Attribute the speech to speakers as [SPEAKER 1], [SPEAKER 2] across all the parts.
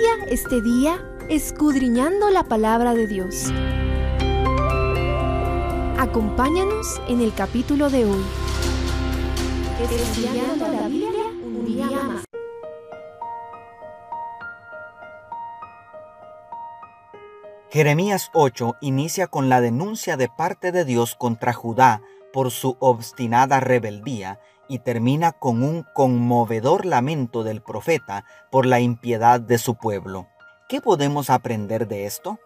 [SPEAKER 1] Inicia este día escudriñando la palabra de Dios. Acompáñanos en el capítulo de hoy. Estudiando la Biblia un día más.
[SPEAKER 2] Jeremías 8 inicia con la denuncia de parte de Dios contra Judá por su obstinada rebeldía y termina con un conmovedor lamento del profeta por la impiedad de su pueblo. ¿Qué podemos aprender de esto?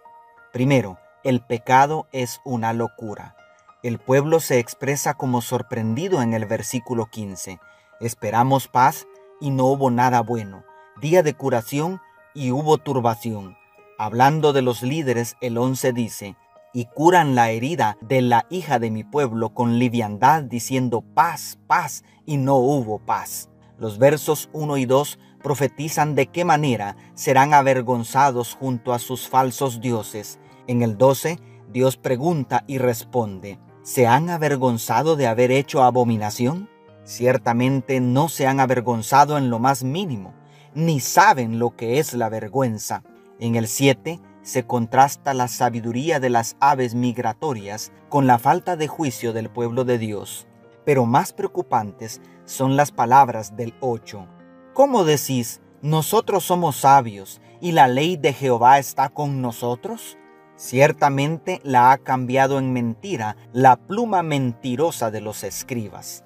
[SPEAKER 2] Primero, el pecado es una locura. El pueblo se expresa como sorprendido en el versículo 15. Esperamos paz y no hubo nada bueno. Día de curación y hubo turbación. Hablando de los líderes, el 11 dice, y curan la herida de la hija de mi pueblo con liviandad, diciendo paz, paz, y no hubo paz. Los versos 1 y 2 profetizan de qué manera serán avergonzados junto a sus falsos dioses. En el 12, Dios pregunta y responde, ¿se han avergonzado de haber hecho abominación? Ciertamente no se han avergonzado en lo más mínimo, ni saben lo que es la vergüenza. En el 7 se contrasta la sabiduría de las aves migratorias con la falta de juicio del pueblo de Dios. Pero más preocupantes son las palabras del 8. ¿Cómo decís, nosotros somos sabios y la ley de Jehová está con nosotros? Ciertamente la ha cambiado en mentira la pluma mentirosa de los escribas.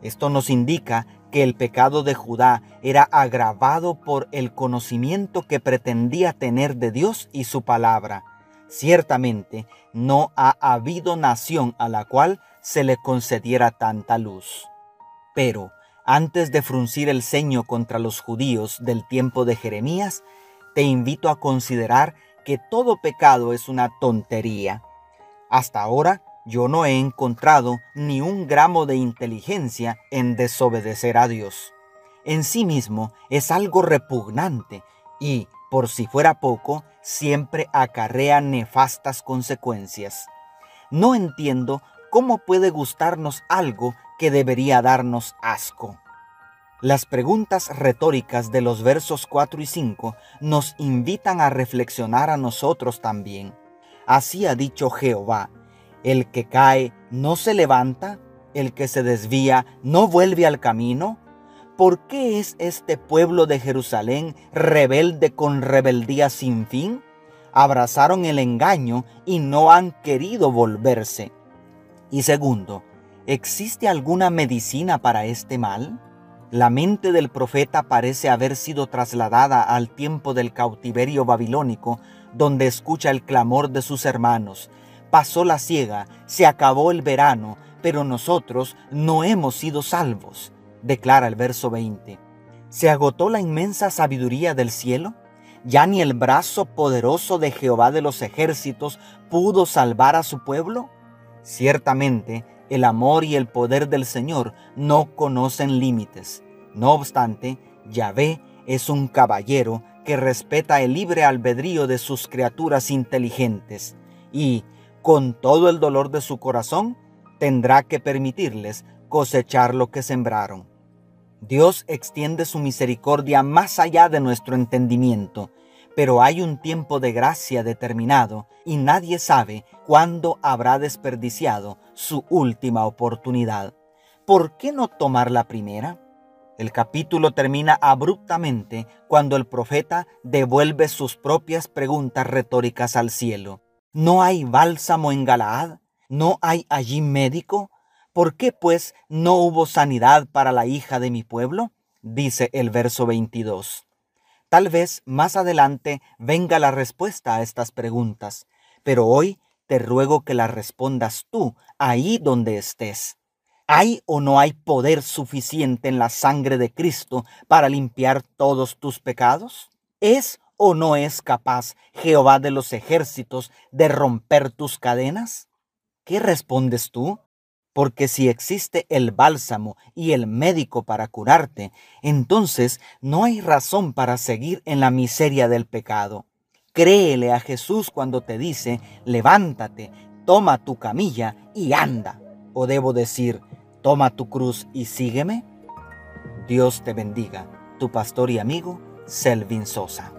[SPEAKER 2] Esto nos indica que el pecado de Judá era agravado por el conocimiento que pretendía tener de Dios y su palabra. Ciertamente no ha habido nación a la cual se le concediera tanta luz. Pero, antes de fruncir el ceño contra los judíos del tiempo de Jeremías, te invito a considerar que todo pecado es una tontería. Hasta ahora yo no he encontrado ni un gramo de inteligencia en desobedecer a Dios. En sí mismo es algo repugnante y, por si fuera poco, siempre acarrea nefastas consecuencias. No entiendo cómo puede gustarnos algo que debería darnos asco. Las preguntas retóricas de los versos 4 y 5 nos invitan a reflexionar a nosotros también. Así ha dicho Jehová, el que cae no se levanta, el que se desvía no vuelve al camino. ¿Por qué es este pueblo de Jerusalén rebelde con rebeldía sin fin? Abrazaron el engaño y no han querido volverse. Y segundo, ¿existe alguna medicina para este mal? La mente del profeta parece haber sido trasladada al tiempo del cautiverio babilónico, donde escucha el clamor de sus hermanos, pasó la ciega, se acabó el verano, pero nosotros no hemos sido salvos, declara el verso 20. ¿Se agotó la inmensa sabiduría del cielo? ¿Ya ni el brazo poderoso de Jehová de los ejércitos pudo salvar a su pueblo? Ciertamente, el amor y el poder del Señor no conocen límites. No obstante, Yahvé es un caballero que respeta el libre albedrío de sus criaturas inteligentes y, con todo el dolor de su corazón, tendrá que permitirles cosechar lo que sembraron. Dios extiende su misericordia más allá de nuestro entendimiento, pero hay un tiempo de gracia determinado y nadie sabe cuándo habrá desperdiciado su última oportunidad. ¿Por qué no tomar la primera? El capítulo termina abruptamente cuando el profeta devuelve sus propias preguntas retóricas al cielo. ¿No hay bálsamo en Galaad? ¿No hay allí médico? ¿Por qué pues no hubo sanidad para la hija de mi pueblo? dice el verso 22. Tal vez más adelante venga la respuesta a estas preguntas, pero hoy te ruego que las respondas tú, ahí donde estés. ¿Hay o no hay poder suficiente en la sangre de Cristo para limpiar todos tus pecados? ¿Es ¿O no es capaz Jehová de los ejércitos de romper tus cadenas? ¿Qué respondes tú? Porque si existe el bálsamo y el médico para curarte, entonces no hay razón para seguir en la miseria del pecado. Créele a Jesús cuando te dice, levántate, toma tu camilla y anda. O debo decir, toma tu cruz y sígueme. Dios te bendiga, tu pastor y amigo, Selvin Sosa.